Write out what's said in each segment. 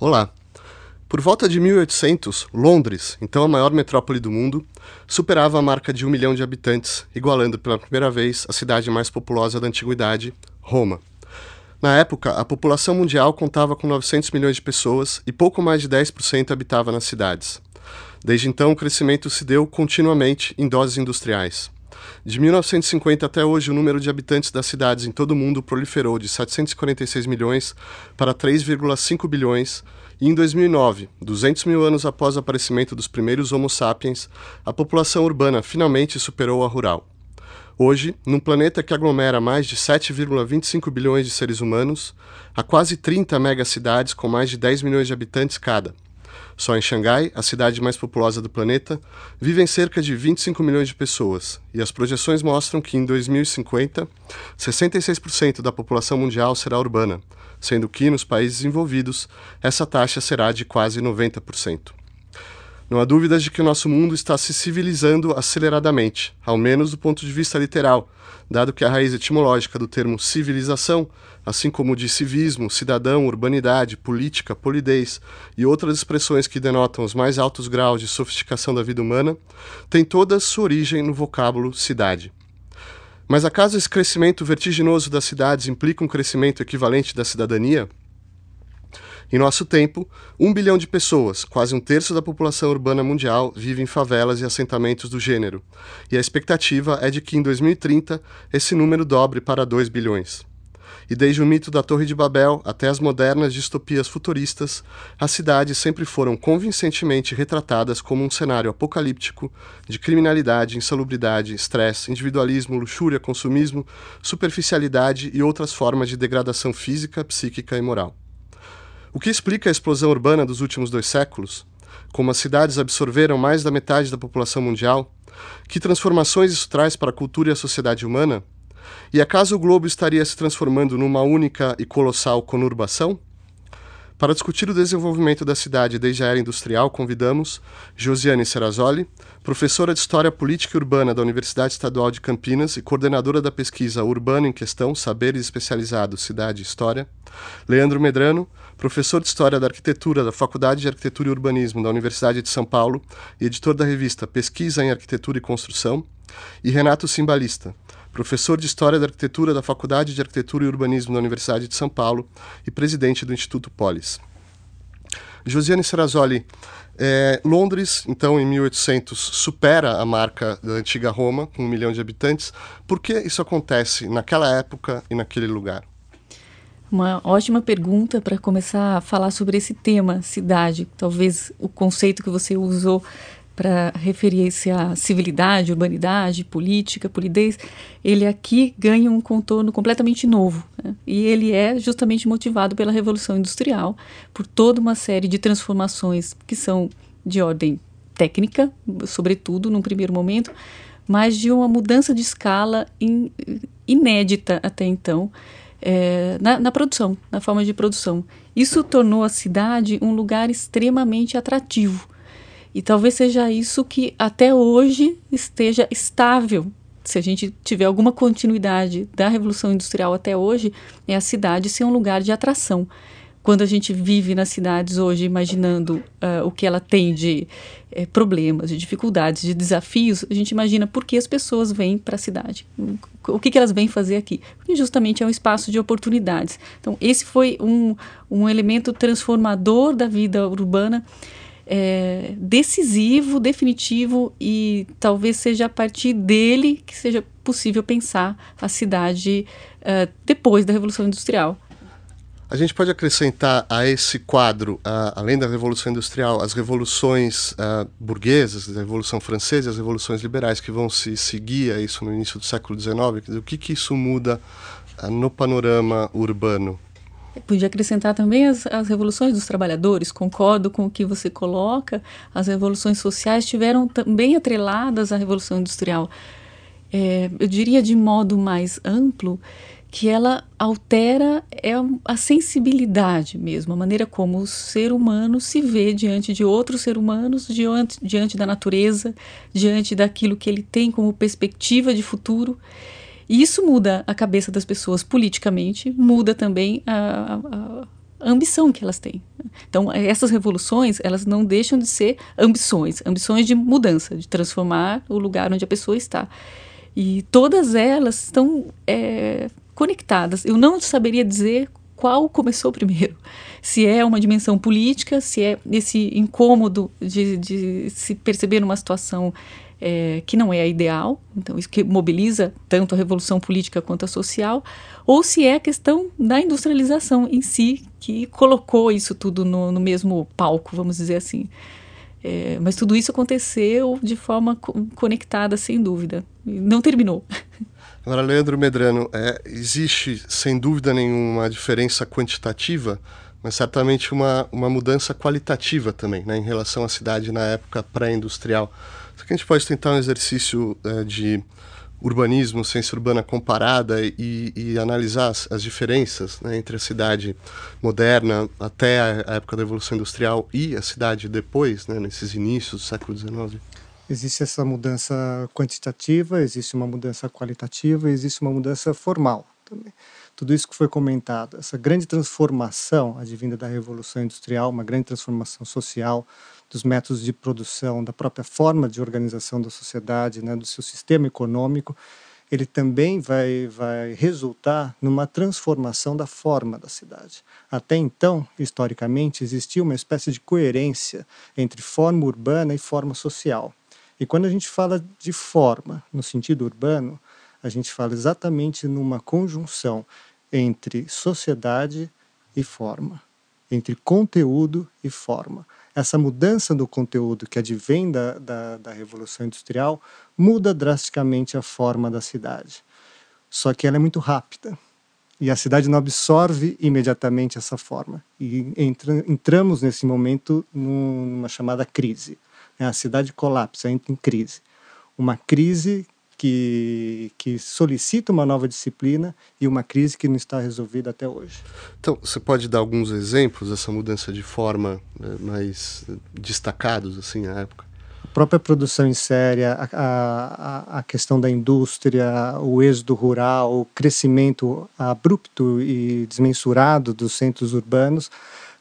Olá! Por volta de 1800, Londres, então a maior metrópole do mundo, superava a marca de um milhão de habitantes, igualando pela primeira vez a cidade mais populosa da antiguidade, Roma. Na época, a população mundial contava com 900 milhões de pessoas e pouco mais de 10% habitava nas cidades. Desde então, o crescimento se deu continuamente em doses industriais. De 1950 até hoje, o número de habitantes das cidades em todo o mundo proliferou de 746 milhões para 3,5 bilhões, e em 2009, 200 mil anos após o aparecimento dos primeiros Homo sapiens, a população urbana finalmente superou a rural. Hoje, num planeta que aglomera mais de 7,25 bilhões de seres humanos, há quase 30 megacidades com mais de 10 milhões de habitantes cada só em Xangai, a cidade mais populosa do planeta, vivem cerca de 25 milhões de pessoas, e as projeções mostram que em 2050, 66% da população mundial será urbana, sendo que nos países envolvidos essa taxa será de quase 90%. Não há dúvidas de que o nosso mundo está se civilizando aceleradamente, ao menos do ponto de vista literal, dado que a raiz etimológica do termo civilização, assim como de civismo, cidadão, urbanidade, política, polidez e outras expressões que denotam os mais altos graus de sofisticação da vida humana, tem toda sua origem no vocábulo cidade. Mas acaso esse crescimento vertiginoso das cidades implica um crescimento equivalente da cidadania? Em nosso tempo, um bilhão de pessoas, quase um terço da população urbana mundial, vive em favelas e assentamentos do gênero, e a expectativa é de que em 2030 esse número dobre para 2 bilhões. E desde o mito da Torre de Babel até as modernas distopias futuristas, as cidades sempre foram convincentemente retratadas como um cenário apocalíptico de criminalidade, insalubridade, estresse, individualismo, luxúria, consumismo, superficialidade e outras formas de degradação física, psíquica e moral. O que explica a explosão urbana dos últimos dois séculos? Como as cidades absorveram mais da metade da população mundial? Que transformações isso traz para a cultura e a sociedade humana? E acaso o globo estaria se transformando numa única e colossal conurbação? Para discutir o desenvolvimento da cidade desde a era industrial, convidamos Josiane Serrazoli, professora de História Política e Urbana da Universidade Estadual de Campinas e coordenadora da pesquisa Urbano em Questão, Saberes Especializados, Cidade e História, Leandro Medrano, professor de História da Arquitetura da Faculdade de Arquitetura e Urbanismo da Universidade de São Paulo e editor da revista Pesquisa em Arquitetura e Construção, e Renato Simbalista, professor de História da Arquitetura da Faculdade de Arquitetura e Urbanismo da Universidade de São Paulo e presidente do Instituto Polis. Josiane Serrazoli, é, Londres, então, em 1800, supera a marca da antiga Roma, com um milhão de habitantes. Por que isso acontece naquela época e naquele lugar? Uma ótima pergunta para começar a falar sobre esse tema, cidade. Talvez o conceito que você usou para referir-se à civilidade, urbanidade, política, polidez, ele aqui ganha um contorno completamente novo. Né? E ele é justamente motivado pela Revolução Industrial, por toda uma série de transformações que são de ordem técnica, sobretudo num primeiro momento, mas de uma mudança de escala in, inédita até então. É, na, na produção, na forma de produção. Isso tornou a cidade um lugar extremamente atrativo e talvez seja isso que até hoje esteja estável. Se a gente tiver alguma continuidade da Revolução Industrial até hoje, é a cidade ser um lugar de atração. Quando a gente vive nas cidades hoje, imaginando uh, o que ela tem de eh, problemas, de dificuldades, de desafios, a gente imagina por que as pessoas vêm para a cidade. O que, que elas vêm fazer aqui? Justamente é um espaço de oportunidades. Então, esse foi um, um elemento transformador da vida urbana é, decisivo, definitivo e talvez seja a partir dele que seja possível pensar a cidade uh, depois da Revolução Industrial. A gente pode acrescentar a esse quadro, além da Revolução Industrial, as revoluções burguesas, a Revolução Francesa e as revoluções liberais que vão se seguir a isso no início do século XIX. o que, que isso muda no panorama urbano? Podia acrescentar também as, as revoluções dos trabalhadores, concordo com o que você coloca, as revoluções sociais estiveram também atreladas à Revolução Industrial. É, eu diria de modo mais amplo que ela altera é a sensibilidade mesmo, a maneira como o ser humano se vê diante de outros seres humanos, diante, diante da natureza, diante daquilo que ele tem como perspectiva de futuro. E isso muda a cabeça das pessoas politicamente, muda também a, a, a ambição que elas têm. Então, essas revoluções, elas não deixam de ser ambições, ambições de mudança, de transformar o lugar onde a pessoa está. E todas elas estão é, conectadas. Eu não saberia dizer qual começou primeiro. Se é uma dimensão política, se é esse incômodo de, de se perceber numa situação é, que não é a ideal, então isso que mobiliza tanto a revolução política quanto a social, ou se é a questão da industrialização em si, que colocou isso tudo no, no mesmo palco, vamos dizer assim. É, mas tudo isso aconteceu de forma co conectada, sem dúvida. Não terminou. Agora, Leandro Medrano, é, existe sem dúvida nenhuma diferença quantitativa, mas certamente uma, uma mudança qualitativa também, né, em relação à cidade na época pré-industrial. Será que a gente pode tentar um exercício é, de urbanismo, ciência urbana comparada e, e analisar as, as diferenças né, entre a cidade moderna até a, a, época da Revolução Industrial e a cidade depois, né, nesses inícios do século XIX? Existe essa mudança quantitativa, existe uma mudança qualitativa, existe uma mudança formal também. Tudo isso que foi comentado, essa grande transformação advinda da Revolução Industrial, uma grande transformação social, dos métodos de produção, da própria forma de organização da sociedade, né, do seu sistema econômico, ele também vai, vai resultar numa transformação da forma da cidade. Até então, historicamente, existia uma espécie de coerência entre forma urbana e forma social. E quando a gente fala de forma no sentido urbano, a gente fala exatamente numa conjunção entre sociedade e forma, entre conteúdo e forma essa mudança do conteúdo que advém da, da, da Revolução Industrial muda drasticamente a forma da cidade. Só que ela é muito rápida e a cidade não absorve imediatamente essa forma. E entra, entramos nesse momento numa chamada crise. A cidade colapsa, entra em crise. Uma crise que, que solicita uma nova disciplina e uma crise que não está resolvida até hoje. Então, você pode dar alguns exemplos dessa mudança de forma né, mais destacados assim na época? A própria produção em série, a, a, a questão da indústria, o êxodo rural, o crescimento abrupto e desmensurado dos centros urbanos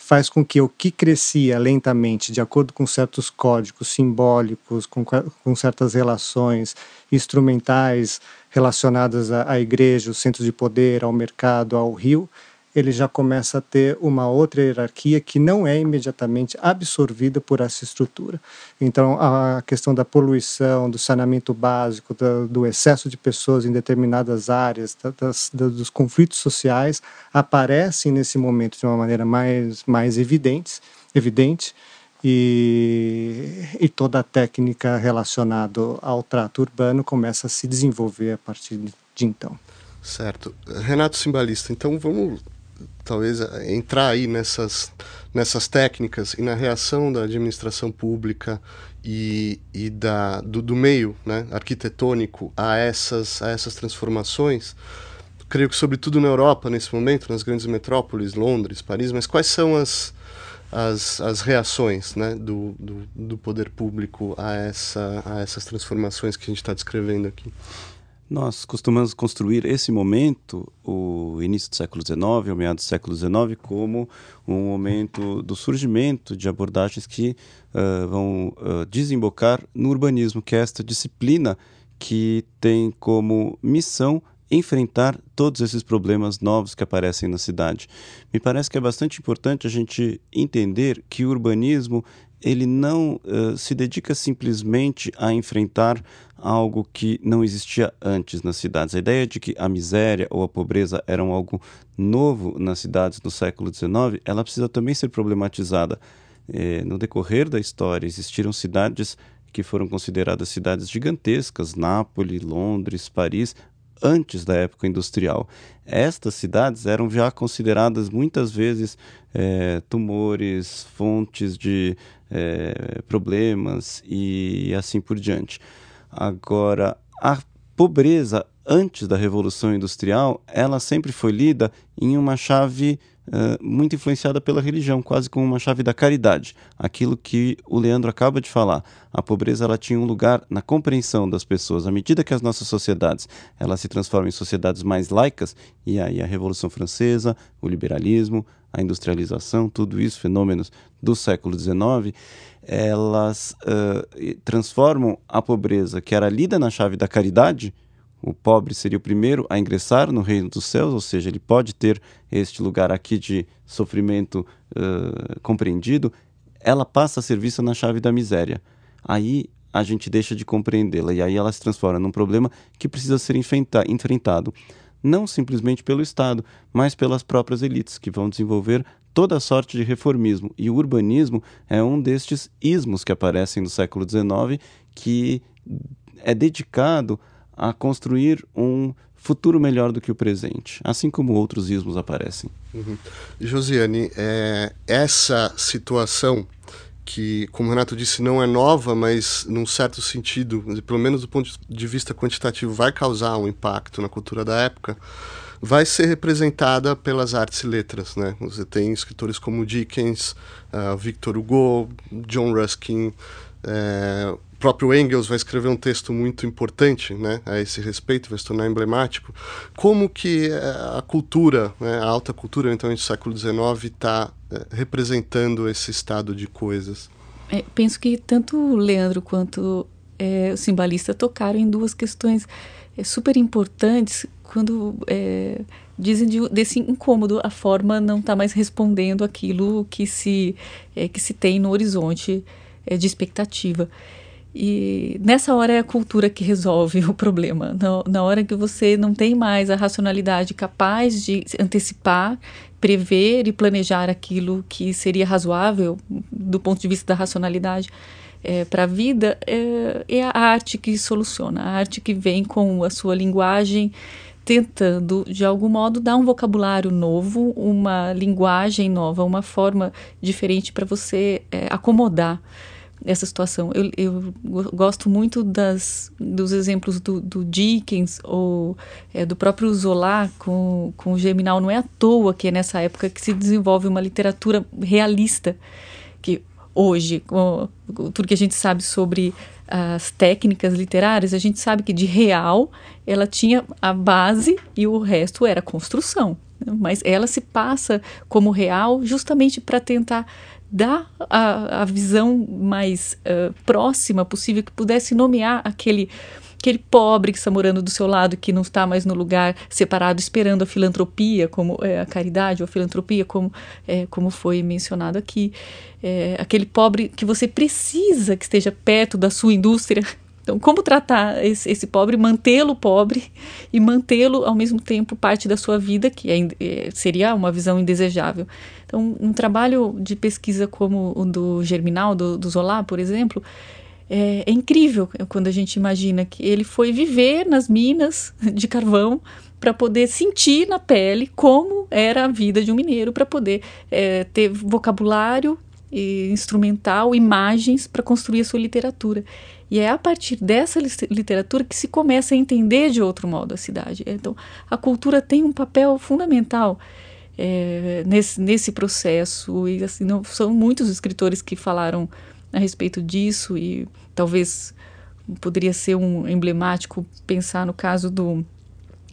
faz com que o que crescia lentamente, de acordo com certos códigos simbólicos, com, com certas relações instrumentais relacionadas à, à igreja, os centros de poder, ao mercado, ao rio, ele já começa a ter uma outra hierarquia que não é imediatamente absorvida por essa estrutura. Então, a questão da poluição, do saneamento básico, do, do excesso de pessoas em determinadas áreas, das, dos conflitos sociais, aparecem nesse momento de uma maneira mais, mais evidente, evidente e, e toda a técnica relacionada ao trato urbano começa a se desenvolver a partir de então. Certo. Renato Simbalista, então vamos talvez eh, entrar aí nessas, nessas técnicas e na reação da administração pública e, e da, do, do meio né, arquitetônico a essas, a essas transformações. Creio que, sobretudo na Europa, nesse momento, nas grandes metrópoles, Londres, Paris, mas quais são as, as, as reações né, do, do, do poder público a, essa, a essas transformações que a gente está descrevendo aqui? Nós costumamos construir esse momento, o início do século XIX, o meados do século XIX, como um momento do surgimento de abordagens que uh, vão uh, desembocar no urbanismo, que é esta disciplina que tem como missão enfrentar todos esses problemas novos que aparecem na cidade. Me parece que é bastante importante a gente entender que o urbanismo ele não uh, se dedica simplesmente a enfrentar algo que não existia antes nas cidades. A ideia de que a miséria ou a pobreza eram algo novo nas cidades no século XIX, ela precisa também ser problematizada. Eh, no decorrer da história, existiram cidades que foram consideradas cidades gigantescas, Nápoles, Londres, Paris, antes da época industrial. Estas cidades eram já consideradas muitas vezes é, tumores, fontes de é, problemas e assim por diante. Agora, a pobreza antes da Revolução Industrial, ela sempre foi lida em uma chave uh, muito influenciada pela religião, quase como uma chave da caridade. Aquilo que o Leandro acaba de falar. A pobreza ela tinha um lugar na compreensão das pessoas. À medida que as nossas sociedades elas se transformam em sociedades mais laicas, e aí a Revolução Francesa, o liberalismo, a industrialização, tudo isso, fenômenos do século XIX, elas uh, transformam a pobreza, que era lida na chave da caridade, o pobre seria o primeiro a ingressar no reino dos céus, ou seja, ele pode ter este lugar aqui de sofrimento uh, compreendido, ela passa a ser vista na chave da miséria. Aí a gente deixa de compreendê-la e aí ela se transforma num problema que precisa ser enfrentado não simplesmente pelo Estado, mas pelas próprias elites que vão desenvolver toda sorte de reformismo. E o urbanismo é um destes ismos que aparecem no século XIX que é dedicado a construir um futuro melhor do que o presente, assim como outros ismos aparecem. Uhum. Josiane, é, essa situação que, como o Renato disse, não é nova, mas num certo sentido, pelo menos do ponto de vista quantitativo, vai causar um impacto na cultura da época, vai ser representada pelas artes e letras. Né? Você tem escritores como Dickens, uh, Victor Hugo, John Ruskin, o próprio Engels vai escrever um texto muito importante né, a esse respeito, vai se tornar emblemático. Como que é, a cultura, né, a alta cultura, então, do século XIX, está é, representando esse estado de coisas? É, penso que tanto o Leandro quanto é, o simbalista tocaram em duas questões é, super importantes quando dizem de, desse incômodo, a forma não está mais respondendo aquilo que se, que se tem no horizonte de expectativa. E nessa hora é a cultura que resolve o problema. Na, na, hora que você não tem mais a racionalidade capaz de antecipar, prever e planejar aquilo que seria razoável do ponto de vista da racionalidade é, para a vida, é, é a arte que soluciona, a arte que vem com a sua linguagem tentando, de algum modo, dar um vocabulário novo, uma linguagem nova, uma forma diferente para você é, acomodar essa situação. Eu, eu gosto muito das, dos exemplos do, do Dickens ou é, do próprio Zola com, com o Germinal. Não é à toa que é nessa época que se desenvolve uma literatura realista, que hoje, com tudo que a gente sabe sobre as técnicas literárias, a gente sabe que de real ela tinha a base e o resto era construção. Né? Mas ela se passa como real justamente para tentar dar a, a visão mais uh, próxima possível, que pudesse nomear aquele aquele pobre que está morando do seu lado, que não está mais no lugar separado, esperando a filantropia, como é, a caridade ou a filantropia, como, é, como foi mencionado aqui. É, aquele pobre que você precisa que esteja perto da sua indústria. Então, como tratar esse, esse pobre, mantê-lo pobre e mantê-lo ao mesmo tempo parte da sua vida, que é, seria uma visão indesejável. Então, um trabalho de pesquisa como o do Germinal, do, do Zola, por exemplo, é, é, incrível quando a gente imagina que ele foi viver nas minas de carvão para poder sentir na pele como era a vida de um mineiro, para poder é, ter vocabulário e instrumental, imagens para construir a sua literatura. E é a partir dessa literatura que se começa a entender de outro modo a cidade. Então, a cultura tem um papel fundamental é, nesse, nesse processo. E assim, não, são muitos escritores que falaram a respeito disso e talvez poderia ser um emblemático pensar no caso do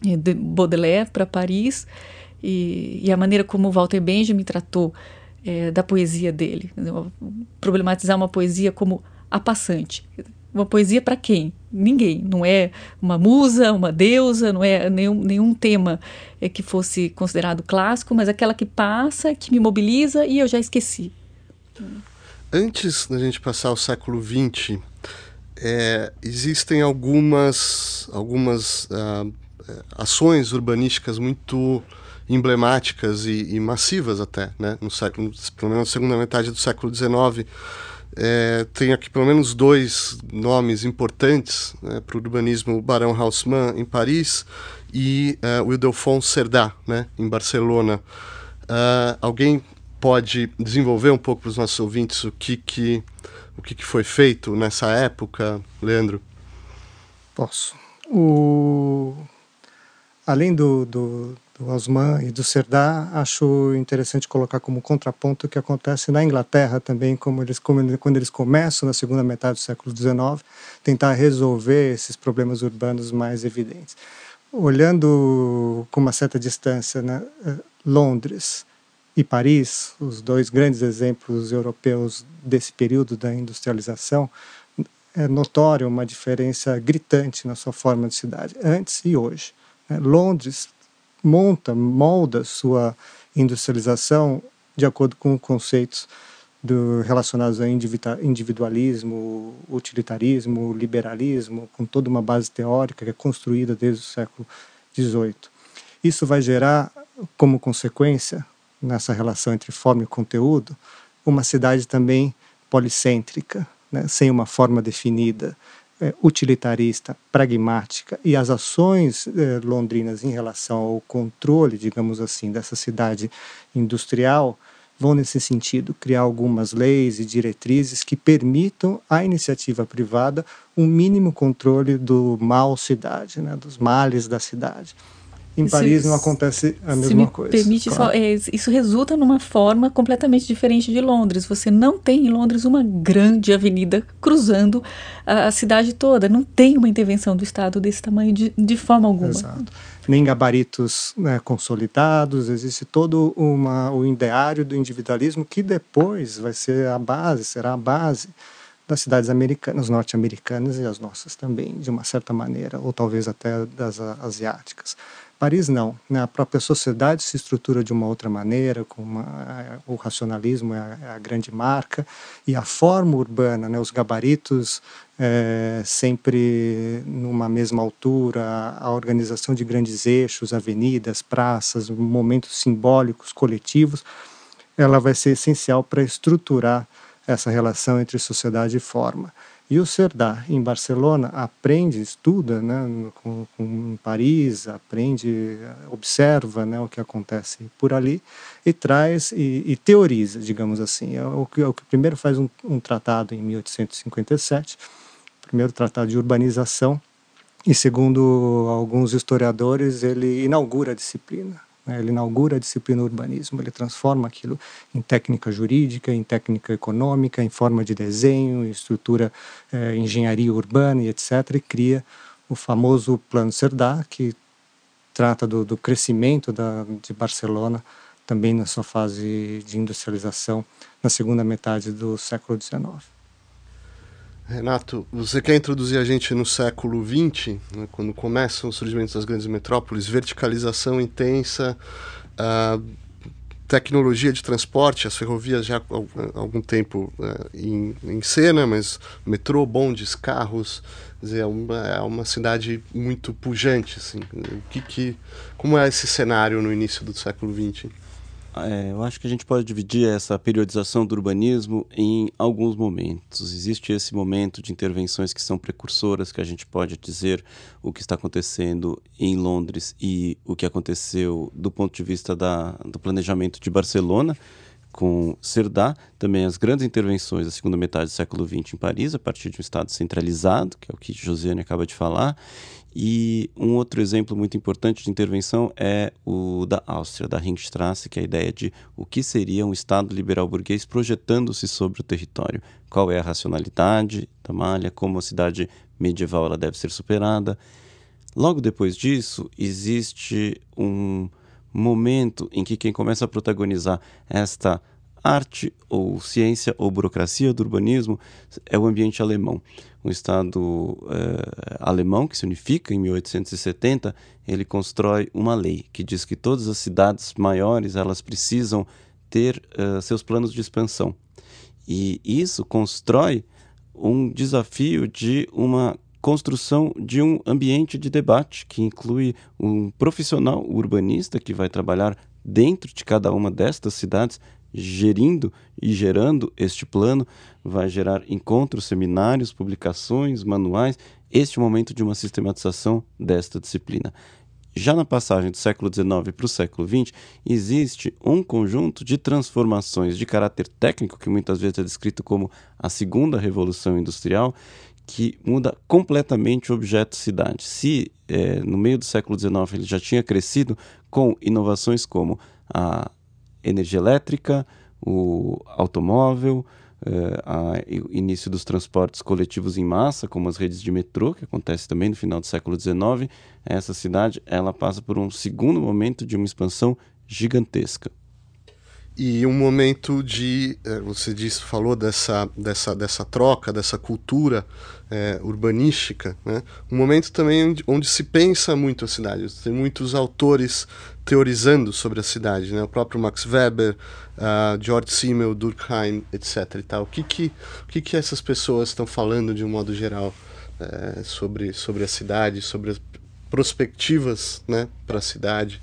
de Baudelaire para Paris e, e, a maneira como Walter Benjamin tratou é, da poesia dele, problematizar uma poesia como a passante. Uma poesia para quem? Ninguém. Não é uma musa, uma deusa, não é nenhum, nenhum tema é, que fosse considerado clássico, mas aquela que passa, que me mobiliza e eu já esqueci. Antes da gente passar ao século XX, é, existem algumas, algumas uh, ações urbanísticas muito emblemáticas e, e, massivas até, né? no século, pelo menos na segunda metade do século XIX, é, tem aqui pelo menos dois nomes importantes né, para o urbanismo: o Barão Haussmann, em Paris, e uh, o Ildefonso Cerdá, né, em Barcelona. Uh, alguém pode desenvolver um pouco para os nossos ouvintes o que, que, o que, que foi feito nessa época, Leandro? Posso. O... Além do, do, do Osman e do Serdá, acho interessante colocar como contraponto o que acontece na Inglaterra também, como eles, como, quando eles começam na segunda metade do século XIX, tentar resolver esses problemas urbanos mais evidentes. Olhando com uma certa distância, né, Londres, e Paris, os dois grandes exemplos europeus desse período da industrialização, é notório uma diferença gritante na sua forma de cidade, antes e hoje. Né? Londres monta, molda sua industrialização de acordo com conceitos do, relacionados a individualismo, utilitarismo, liberalismo, com toda uma base teórica que é construída desde o século XVIII. Isso vai gerar, como consequência, nessa relação entre forma e conteúdo, uma cidade também policêntrica, né, sem uma forma definida, utilitarista, pragmática, e as ações é, londrinas em relação ao controle, digamos assim, dessa cidade industrial vão nesse sentido, criar algumas leis e diretrizes que permitam à iniciativa privada um mínimo controle do mal cidade, né, dos males da cidade. Em Paris não acontece a mesma me coisa. Permite claro. só, é, isso resulta numa forma completamente diferente de Londres. Você não tem em Londres uma grande avenida cruzando a, a cidade toda. Não tem uma intervenção do Estado desse tamanho de, de forma alguma. Exato. Nem gabaritos né, consolidados. Existe todo uma, o ideário do individualismo que depois vai ser a base, será a base das cidades americanas, norte-americanas e as nossas também, de uma certa maneira, ou talvez até das asiáticas. Paris não, né? a própria sociedade se estrutura de uma outra maneira, com uma, o racionalismo é a, é a, grande marca e a forma urbana, né? os gabaritos é, sempre numa mesma altura, a organização de grandes eixos, avenidas, praças, momentos simbólicos, coletivos, ela vai ser essencial para estruturar essa relação entre sociedade e forma. E o Cerdá, em Barcelona, aprende, estuda né, com, com, em Paris, aprende, observa né, o que acontece por ali e traz e, e teoriza, digamos assim. É o que, é o que primeiro faz um, um tratado em 1857, primeiro tratado de urbanização, e segundo alguns historiadores, ele inaugura a disciplina. Né? Ele inaugura a disciplina urbanismo, ele transforma aquilo em técnica jurídica, em técnica econômica, em forma de desenho, em estrutura, eh, engenharia urbana e etc. E cria o famoso Plano Cerdá, que trata do, do crescimento da, de Barcelona também na sua fase de industrialização na segunda metade do século XIX. Renato, você quer introduzir a gente no século XX, né, quando começam os surgimentos das grandes metrópoles, verticalização intensa, uh, tecnologia de transporte, as ferrovias já há algum tempo uh, em, em, cena, mas metrô, bondes, carros, dizer, é, uma, é uma cidade muito pujante. Assim. O que, que, como é esse cenário no início do século XX? É, eu acho que a gente pode dividir essa periodização do urbanismo em alguns momentos. Existe esse momento de intervenções que são precursoras, que a gente pode dizer o que está acontecendo em Londres e o que aconteceu do ponto de vista da, do planejamento de Barcelona, com Cerdá, também as grandes intervenções da segunda metade do século XX em Paris, a partir de um Estado centralizado, que é o que Josiane acaba de falar, e um outro exemplo muito importante de intervenção é o da Áustria, da Ringstrasse, que é a ideia de o que seria um Estado liberal burguês projetando-se sobre o território. Qual é a racionalidade da malha, como a cidade medieval ela deve ser superada. Logo depois disso, existe um momento em que quem começa a protagonizar esta arte ou ciência ou burocracia do urbanismo é o ambiente alemão um Estado eh, alemão que se unifica em 1870, ele constrói uma lei que diz que todas as cidades maiores elas precisam ter uh, seus planos de expansão. E isso constrói um desafio de uma construção de um ambiente de debate que inclui um profissional urbanista que vai trabalhar dentro de cada uma destas cidades gerindo e gerando este plano, vai gerar encontros, seminários, publicações, manuais, este momento de uma sistematização desta disciplina. Já na passagem do século XIX para o século XX, existe um conjunto de transformações de caráter técnico, que muitas vezes é descrito como a segunda revolução industrial, que muda completamente o objeto cidade. Se é, no meio do século XIX ele já tinha crescido com inovações como a energia elétrica, o automóvel, eh, o início dos transportes coletivos em massa, como as redes de metrô, que acontece também no final do século XIX, essa cidade ela passa por um segundo momento de uma expansão gigantesca. e um momento de é, você disse falou dessa dessa dessa troca dessa cultura é, urbanística né? Um momento também onde, onde, se pensa muito a cidade. Tem muitos autores teorizando sobre a cidade né? O próprio Max Weber uh, George Simmel Durkheim etc e tal. O que que o que que essas pessoas estão falando de um modo geral é, sobre sobre a cidade sobre as perspectivas né para a cidade?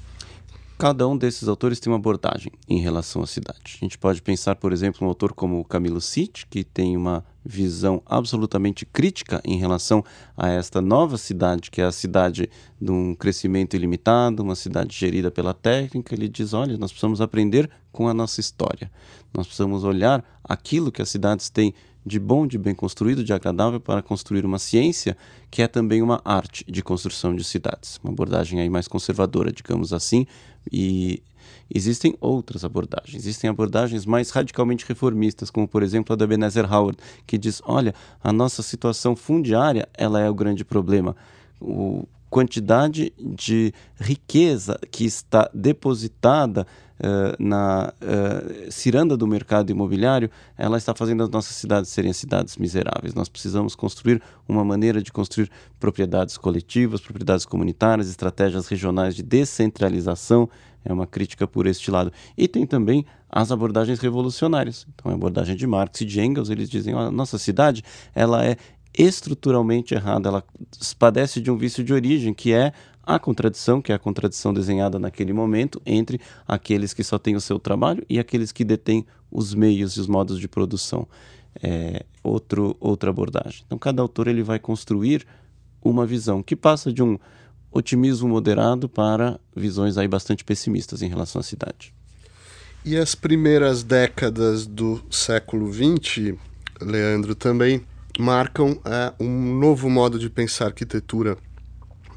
Cada um desses autores tem uma abordagem em relação à cidade. A gente pode pensar, por exemplo, um autor como Camilo Sitt, que tem uma visão absolutamente crítica em relação a esta nova cidade, que é a cidade de um crescimento ilimitado, uma cidade gerida pela técnica. Ele diz: olha, nós precisamos aprender com a nossa história. Nós precisamos olhar aquilo que as cidades têm de bom, de bem construído, de agradável para construir uma ciência que é também uma arte de construção de cidades. Uma abordagem aí mais conservadora, digamos assim, e existem outras abordagens. Existem abordagens mais radicalmente reformistas, como por exemplo a da Ebenezer Howard, que diz: "Olha, a nossa situação fundiária, ela é o grande problema. O quantidade de riqueza que está depositada uh, na uh, ciranda do mercado imobiliário, ela está fazendo as nossas cidades serem cidades miseráveis. Nós precisamos construir uma maneira de construir propriedades coletivas, propriedades comunitárias, estratégias regionais de descentralização. É uma crítica por este lado. E tem também as abordagens revolucionárias. Então, a abordagem de Marx e de Engels, eles dizem: a nossa cidade ela é estruturalmente errada, ela padece de um vício de origem, que é a contradição, que é a contradição desenhada naquele momento entre aqueles que só têm o seu trabalho e aqueles que detêm os meios e os modos de produção. É outro, outra abordagem. Então, cada autor ele vai construir uma visão que passa de um otimismo moderado para visões aí bastante pessimistas em relação à cidade. E as primeiras décadas do século XX, Leandro, também marcam é, um novo modo de pensar arquitetura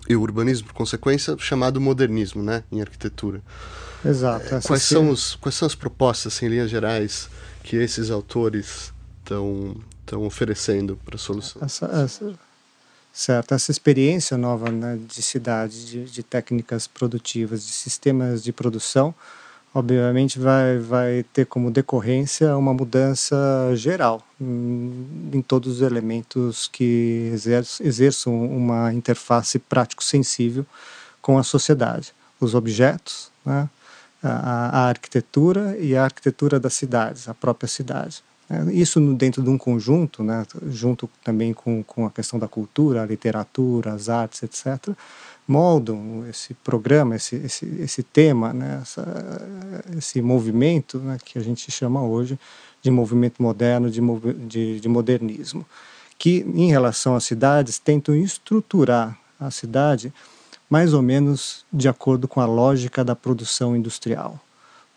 e urbanismo, por consequência, chamado modernismo, né, em arquitetura. Exato. É, quais, são os, quais são as propostas, em linhas gerais, que esses autores estão estão oferecendo para a solução? Essa, essa, certo, essa experiência nova né, de cidade, de, de técnicas produtivas, de sistemas de produção, obviamente vai, vai ter como decorrência uma mudança geral em, em todos os elementos que exerçam uma interface prático-sensível com a sociedade. Os objetos, né? a, a, arquitetura e a arquitetura das cidades, a própria cidade. Né. Isso dentro de um conjunto, né, junto também com, com a questão da cultura, a literatura, as artes, etc., moldam esse programa, esse, esse, esse tema, né, essa, esse movimento né, que a gente chama hoje de movimento moderno, de, de, de modernismo, que em relação às cidades tentam estruturar a cidade mais ou menos de acordo com a lógica da produção industrial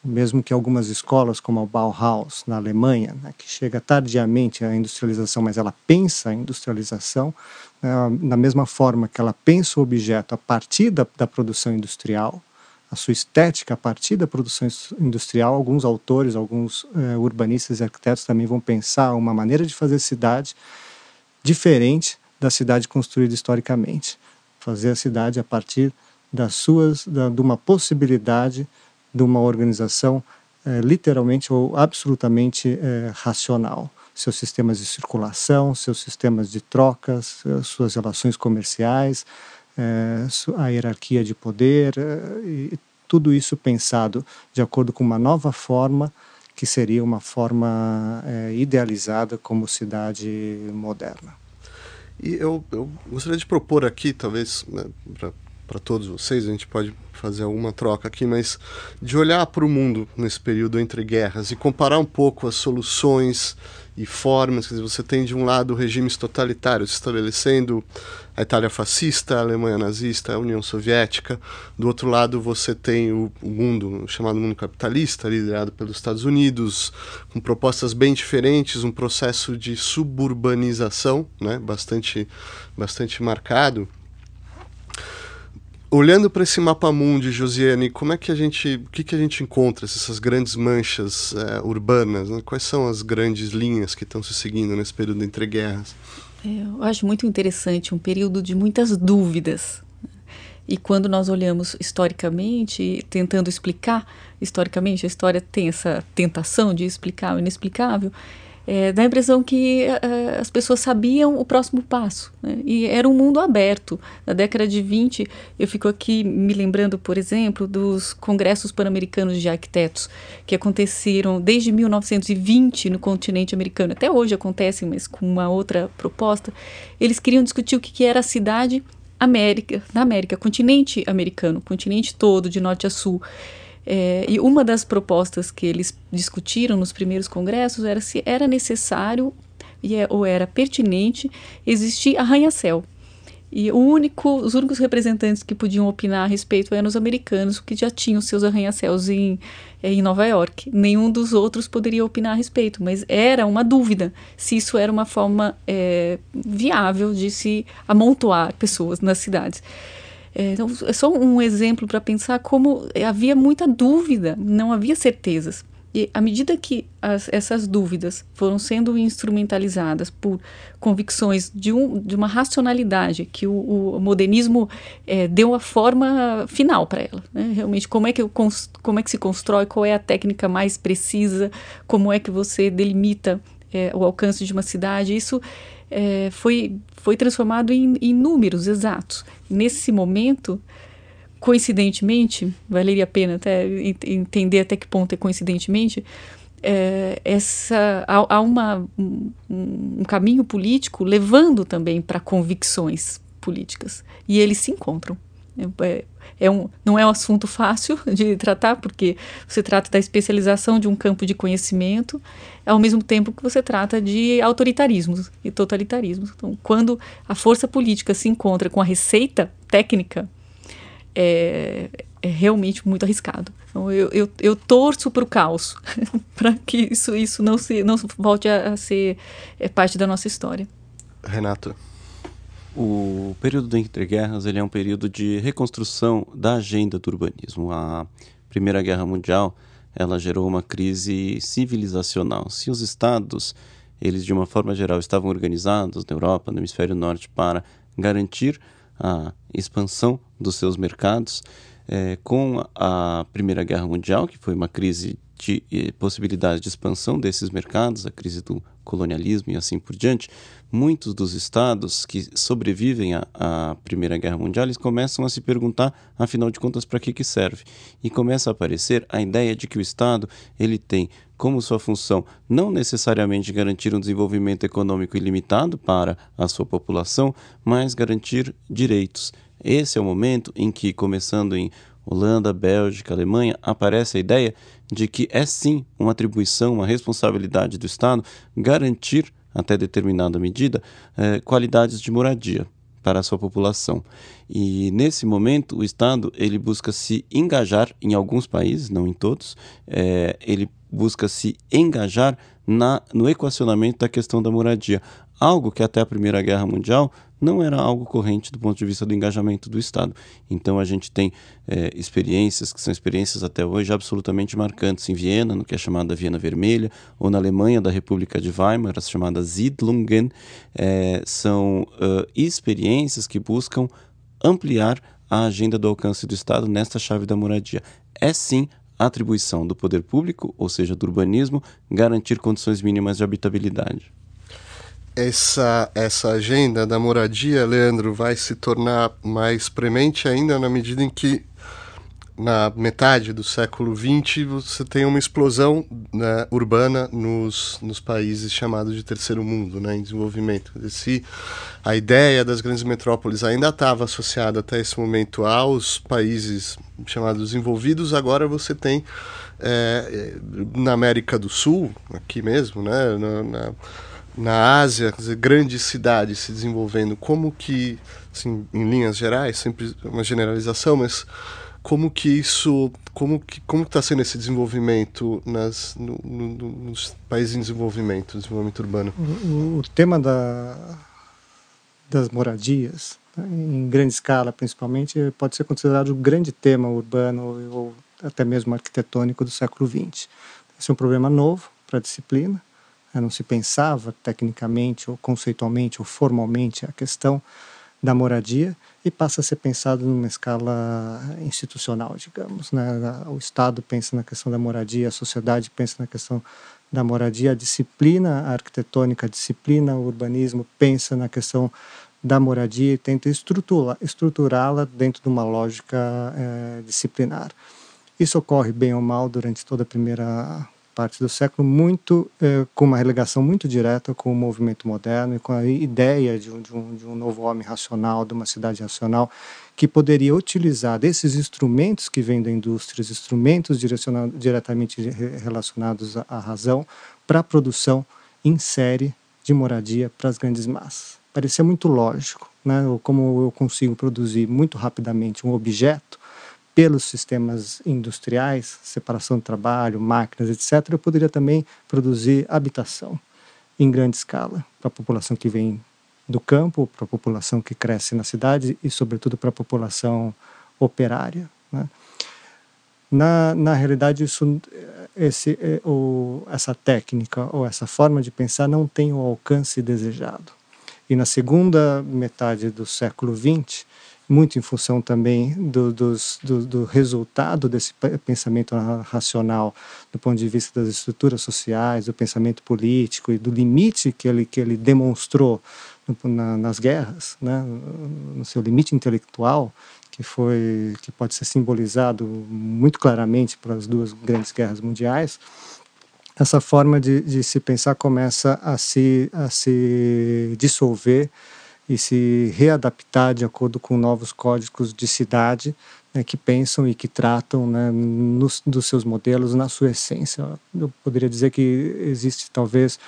mesmo que algumas escolas, como a Bauhaus, na Alemanha, né, que chega tardiamente à industrialização, mas ela pensa a industrialização, né, da mesma forma que ela pensa o objeto a partir da, da produção industrial, a sua estética a partir da produção industrial, alguns autores, alguns eh, urbanistas e arquitetos também vão pensar uma maneira de fazer cidade diferente da cidade construída historicamente. Fazer a cidade a partir das suas, da, de uma possibilidade de uma organização é, literalmente ou absolutamente é, racional. Seus sistemas de circulação, seus sistemas de trocas, suas relações comerciais, é, a hierarquia de poder, e tudo isso pensado de acordo com uma nova forma que seria uma forma idealizada como cidade moderna. E eu, eu gostaria de propor aqui, talvez, né, para todos vocês, a gente pode fazer alguma troca aqui, mas de olhar para o mundo nesse período entre guerras e comparar um pouco as soluções e formas. Quer dizer, você tem de um lado regimes totalitários estabelecendo a Itália fascista, a Alemanha nazista, a União Soviética. Do outro lado, você tem o, o mundo chamado mundo capitalista, liderado pelos Estados Unidos, com propostas bem diferentes, um processo de suburbanização, né, bastante, bastante marcado Olhando para esse mapa mundi, Josiane, como é que a gente, o que, que a gente encontra essas grandes manchas é, urbanas? Né? Quais são as grandes linhas que estão se seguindo nesse período entre guerras? É, eu acho muito interessante um período de muitas dúvidas. E quando nós olhamos historicamente, tentando explicar, historicamente, a história tem essa tentação de explicar o inexplicável, é, dá a impressão que uh, as pessoas sabiam o próximo passo. Né? E era um mundo aberto. Na década de 20, eu fico aqui me lembrando, por exemplo, dos congressos pan-americanos de arquitetos, que aconteceram desde 1920 no continente americano. Até hoje acontecem, mas com uma outra proposta. Eles queriam discutir o que, que era a cidade América, na América, continente americano, continente todo, de norte a sul. É, e uma das propostas que eles discutiram nos primeiros congressos era se era necessário e é, ou era pertinente existir arranha-céu. E único, os únicos representantes que podiam opinar a respeito eram os americanos, que já tinham seus arranha-céus em, é, em Nova York. Nenhum dos outros poderia opinar a respeito, mas era uma dúvida se isso era uma forma é, viável de se amontoar pessoas nas cidades. É, então, é só um exemplo para pensar como havia muita dúvida, não havia certezas. E à medida que as, essas dúvidas foram sendo instrumentalizadas por convicções de, um, de uma racionalidade que o, o modernismo é, deu a forma final para ela, né? realmente como é que como é que se constrói, qual é a técnica mais precisa, como é que você delimita é, o alcance de uma cidade, isso é, foi, foi transformado em, em números exatos. Nesse momento, coincidentemente, valeria a pena até entender até que ponto é coincidentemente, é, essa, há, há uma, um, um, caminho político levando também para convicções políticas. E eles se encontram. É, é, um, não é um assunto fácil de tratar, porque você trata da especialização de um campo de conhecimento, ao mesmo tempo que você trata de autoritarismos e totalitarismos. Então, quando a força política se encontra com a receita técnica, é, é realmente muito arriscado. Então, eu, eu, eu torço para o caos, para que isso, isso não, se, não volte a, a ser é, parte da nossa história. Renato. O período entre guerras ele é um período de reconstrução da agenda do urbanismo. A Primeira Guerra Mundial ela gerou uma crise civilizacional. Se os estados, eles de uma forma geral estavam organizados na Europa, no hemisfério norte, para garantir a expansão dos seus mercados, é, com a Primeira Guerra Mundial, que foi uma crise de eh, possibilidade de expansão desses mercados, a crise do colonialismo e assim por diante, muitos dos estados que sobrevivem à, Primeira Guerra Mundial eles começam a se perguntar, afinal de contas, para que, que serve? E começa a aparecer a ideia de que o Estado ele tem como sua função não necessariamente garantir um desenvolvimento econômico ilimitado para a sua população, mas garantir direitos. Esse é o momento em que, começando em Holanda, Bélgica, Alemanha, aparece a ideia de que é sim uma atribuição, uma responsabilidade do Estado garantir, até determinada medida, eh, qualidades de moradia para a sua população. E nesse momento o Estado ele busca se engajar em alguns países, não em todos, eh, ele busca se engajar na, no equacionamento da questão da moradia, algo que até a Primeira Guerra Mundial não era algo corrente do ponto de vista do engajamento do Estado. Então a gente tem é, experiências que são experiências até hoje absolutamente marcantes em Viena, no que é chamada Viena Vermelha, ou na Alemanha da República de Weimar, as chamadas Siedlungen, é, são uh, experiências que buscam ampliar a agenda do alcance do Estado nesta chave da moradia. É sim atribuição do poder público, ou seja, do urbanismo, garantir condições mínimas de habitabilidade essa, essa agenda da moradia, Leandro, vai se tornar mais premente ainda na medida em que, na metade do século XX, você tem uma explosão né, urbana nos, nos países chamados de terceiro mundo, né, em desenvolvimento. Se a ideia das grandes metrópoles ainda estava associada até esse momento aos países chamados desenvolvidos, agora você tem é, na América do Sul, aqui mesmo, né, na, na na Ásia, grandes cidades se desenvolvendo, como que, assim, em linhas gerais, sempre uma generalização, mas como que isso, como que como está sendo esse desenvolvimento nas, no, no, nos países em desenvolvimento, desenvolvimento urbano? O, o tema da, das moradias, né, em grande escala principalmente, pode ser considerado o grande tema urbano ou até mesmo arquitetônico do século XX. Esse é um problema novo para a disciplina, não se pensava tecnicamente ou conceitualmente ou formalmente a questão da moradia e passa a ser pensado numa escala institucional, digamos. Né? O Estado pensa na questão da moradia, a sociedade pensa na questão da moradia, a disciplina arquitetônica, a disciplina o urbanismo pensa na questão da moradia e tenta estruturá-la dentro de uma lógica é, disciplinar. Isso ocorre bem ou mal durante toda a primeira parte do século, muito eh, com uma relegação muito direta com o movimento moderno e com a ideia de um, de, um, de um novo homem racional, de uma cidade racional, que poderia utilizar desses instrumentos que vêm da indústria, os instrumentos diretamente relacionados à razão, para a produção em série de moradia para as grandes massas. Parecia muito lógico, né? como eu consigo produzir muito rapidamente um objeto pelos sistemas industriais, separação do trabalho, máquinas, etc., eu poderia também produzir habitação em grande escala para a população que vem do campo, para a população que cresce na cidade e, sobretudo, para a população operária. Né? Na, na realidade, isso, esse, é, o, essa técnica ou essa forma de pensar não tem o alcance desejado. E na segunda metade do século XX, muito em função também do, dos, do, do, resultado desse pensamento racional do ponto de vista das estruturas sociais, do pensamento político e do limite que ele, que ele demonstrou na, nas guerras, né, no seu limite intelectual, que foi que pode ser simbolizado muito claramente pelas duas grandes guerras mundiais, essa forma de, de se pensar começa a se, a se dissolver e se readaptar de acordo com novos códigos de cidade né, que pensam e que tratam né, nos, dos seus modelos na sua essência. Eu poderia dizer que existe talvez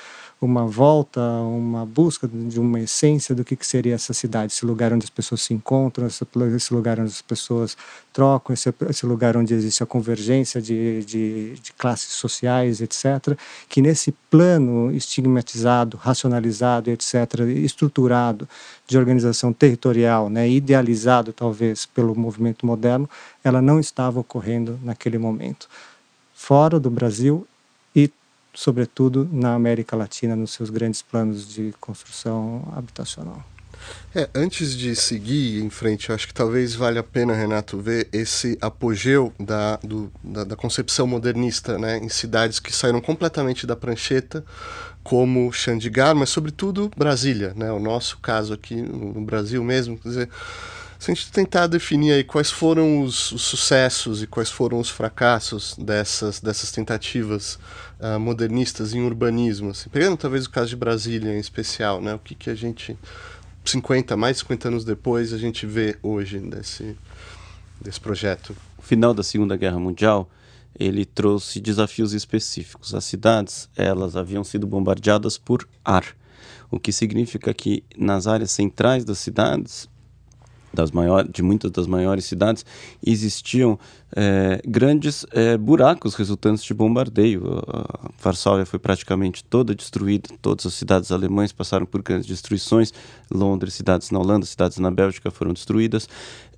uma volta, uma busca de uma essência do que, que seria essa cidade, esse lugar onde as pessoas se encontram, esse, lugar onde as pessoas trocam, esse, esse lugar onde existe a convergência de, de, de, classes sociais, etc., que nesse plano estigmatizado, racionalizado, etc., estruturado de organização territorial, né, idealizado talvez pelo movimento moderno, ela não estava ocorrendo naquele momento. Fora do Brasil sobretudo na América Latina, nos seus grandes planos de construção habitacional. É, antes de seguir em frente, acho que talvez valha a pena, Renato, ver esse apogeu da, do, da, da, concepção modernista né, em cidades que saíram completamente da prancheta, como Chandigarh, mas sobretudo Brasília, né, o nosso caso aqui no Brasil mesmo. Quer dizer, se a gente tentar definir aí quais foram os, os sucessos e quais foram os fracassos dessas, dessas tentativas uh, modernistas em urbanismo, assim, pegando talvez o caso de Brasília em especial, né? O que, que a gente, 50, mais de 50 anos depois, a gente vê hoje desse, desse projeto? O final da Segunda Guerra Mundial, ele trouxe desafios específicos. As cidades, elas haviam sido bombardeadas por ar, o que significa que nas áreas centrais das cidades das maiores, de muitas das maiores cidades, existiam é, grandes é, buracos resultantes de bombardeio. A Varsóvia foi praticamente toda destruída, todas as cidades alemãs passaram por grandes destruições, Londres, cidades na Holanda, cidades na Bélgica foram destruídas.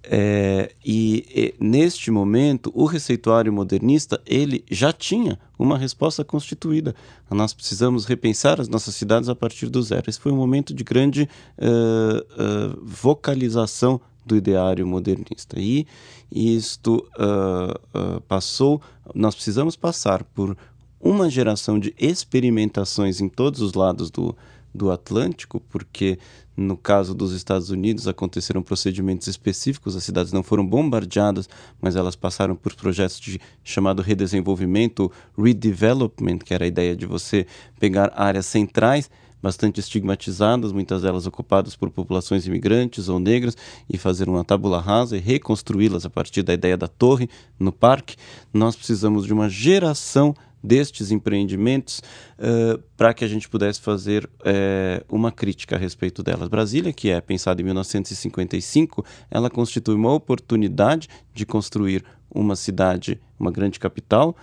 É, e, e, neste momento o receituário modernista ele já tinha uma resposta constituída. Nós precisamos repensar as nossas cidades a partir do zero. Esse foi um momento de grande uh, uh, vocalização do ideário modernista. E isto uh, passou. Nós precisamos passar por uma geração de experimentações em todos os lados do, do Atlântico, porque no caso dos Estados Unidos aconteceram procedimentos específicos, as cidades não foram bombardeadas, mas elas passaram por projetos de chamado redesenvolvimento, redevelopment, que era a ideia de você pegar áreas centrais bastante estigmatizadas, muitas delas ocupadas por populações imigrantes ou negras, e fazer uma tábula rasa e reconstruí-las a partir da ideia da torre no parque. Nós precisamos de uma geração destes empreendimentos uh, para que a gente pudesse fazer uh, uma crítica a respeito delas. Brasília, que é pensada em 1955, ela constitui uma oportunidade de construir uma cidade, uma grande capital,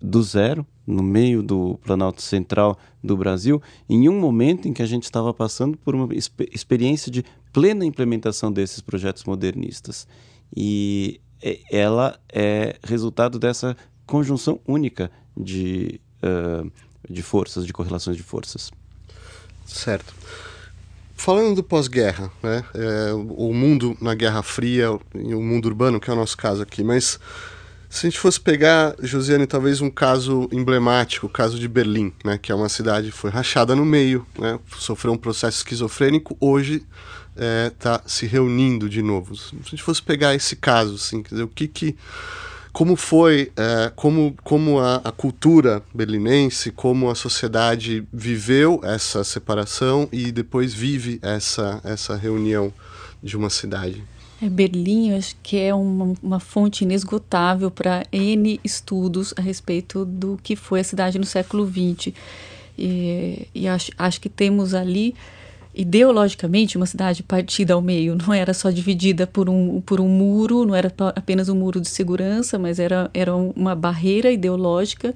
do zero, no meio do Planalto Central do Brasil, em um momento em que a gente estava passando por uma exp experiência de plena implementação desses projetos modernistas. E ela é resultado dessa conjunção única de, uh, de forças, de correlações de forças. Certo. falando do pós-guerra, né? É, o mundo na Guerra Fria, o mundo urbano, que é o nosso caso aqui, mas se a gente fosse pegar, Josiane, talvez um caso emblemático, o caso de Berlim, né, que é uma cidade que foi rachada no meio, né, sofreu um processo esquizofrênico, hoje está é, se reunindo de novo. Se a gente fosse pegar esse caso, assim, quer dizer, o que que como foi, é, como, como a, a, cultura berlinense, como a sociedade viveu essa separação e depois vive essa, essa reunião de uma cidade. É, Berlim, acho que é uma, uma fonte inesgotável para N estudos a respeito do que foi a cidade no século XX. E, e acho, acho que temos ali ideologicamente uma cidade partida ao meio, não era só dividida por um, por um muro, não era apenas um muro de segurança, mas era, era uma barreira ideológica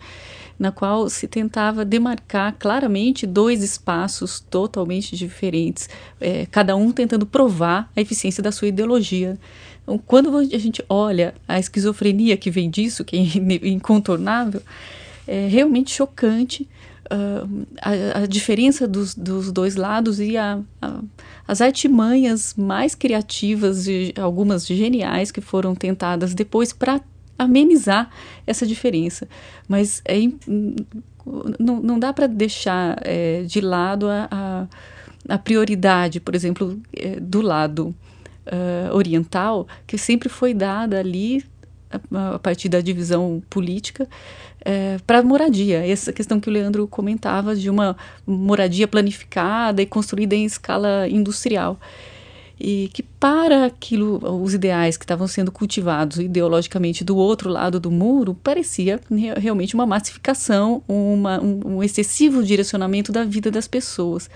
na qual se tentava demarcar claramente dois espaços totalmente diferentes, é, cada um tentando provar a eficiência da sua ideologia. Então, quando a gente olha a esquizofrenia que vem disso, que é incontornável, é realmente chocante a, a, diferença dos, dos, dois lados e a, a, as artimanhas mais criativas e algumas geniais que foram tentadas depois para amenizar essa diferença. Mas é, não, não dá para deixar é, de lado a, a, prioridade, por exemplo, é, do lado uh, oriental, que sempre foi dada ali a, partir da divisão política é, para moradia. Essa questão que o Leandro comentava de uma moradia planificada e construída em escala industrial. E que para aquilo, os ideais que estavam sendo cultivados ideologicamente do outro lado do muro, parecia realmente uma massificação, uma, um, um excessivo direcionamento da vida das pessoas.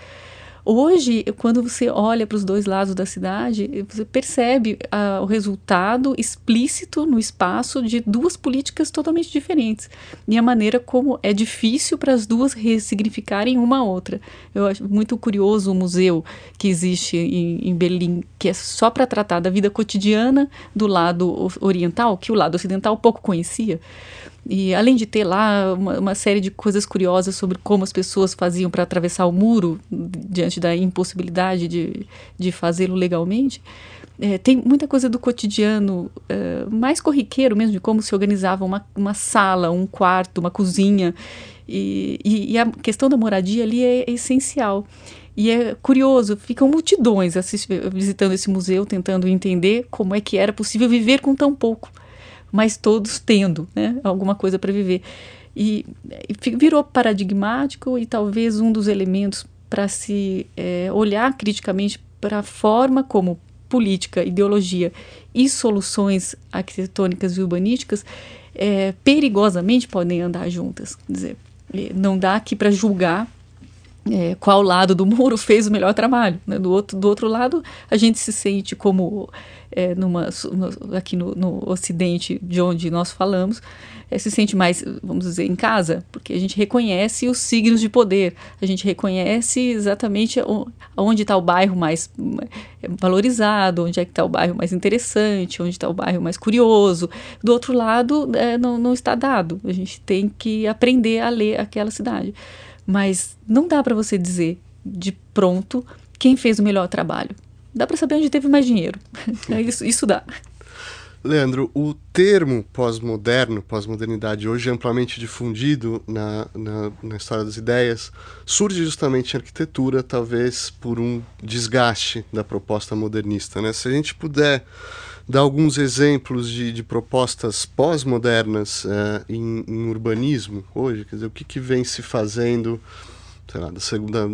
Hoje, quando você olha para os dois lados da cidade, você percebe ah, o resultado explícito no espaço de duas políticas totalmente diferentes e a maneira como é difícil para as duas ressignificarem uma outra. Eu acho muito curioso o museu que existe em, em Berlim, que é só para tratar da vida cotidiana do lado oriental, que o lado ocidental pouco conhecia. E além de ter lá uma, uma, série de coisas curiosas sobre como as pessoas faziam para atravessar o muro diante da impossibilidade de, de fazê-lo legalmente, é, tem muita coisa do cotidiano é, mais corriqueiro mesmo, de como se organizava uma, uma sala, um quarto, uma cozinha. E, e, e a questão da moradia ali é, é essencial. E é curioso, ficam multidões visitando esse museu, tentando entender como é que era possível viver com tão pouco mas todos tendo né, alguma coisa para viver. E, e, virou paradigmático e talvez um dos elementos para se é, olhar criticamente para a forma como política, ideologia e soluções arquitetônicas e urbanísticas é, perigosamente podem andar juntas. Quer dizer, não dá aqui para julgar é, qual lado do muro fez o melhor trabalho. Né? Do, outro, do outro lado, a gente se sente como é, numa, no, aqui no, no, Ocidente, de onde nós falamos, é, se sente mais, vamos dizer, em casa, porque a gente reconhece os signos de poder, a gente reconhece exatamente onde está o bairro mais é, valorizado, onde é que está o bairro mais interessante, onde está o bairro mais curioso. Do outro lado, é, não, não está dado, a gente tem que aprender a ler aquela cidade. Mas não dá para você dizer de pronto quem fez o melhor trabalho dá para saber onde teve mais dinheiro. isso, isso dá. Leandro, o termo pós-moderno, pós-modernidade, hoje amplamente difundido na, na, na, história das ideias, surge justamente em arquitetura, talvez por um desgaste da proposta modernista. Né? Se a gente puder dar alguns exemplos de, de propostas pós-modernas uh, em, em, urbanismo hoje, quer dizer, o que, que vem se fazendo sei lá, da segunda,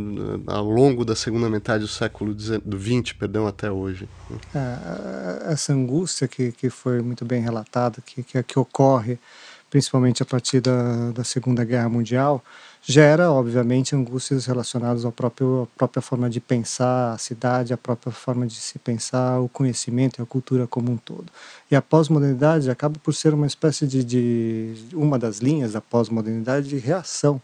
ao longo da segunda metade do século XX, perdão, até hoje. É, essa angústia que, que foi muito bem relatada, que, que, que ocorre principalmente a partir da, da Segunda Guerra Mundial, gera, obviamente, angústias relacionadas ao próprio, à própria forma de pensar a cidade, a própria forma de se pensar o conhecimento e a cultura como um todo. E a pós-modernidade acaba por ser uma espécie de, de uma das linhas da pós-modernidade de reação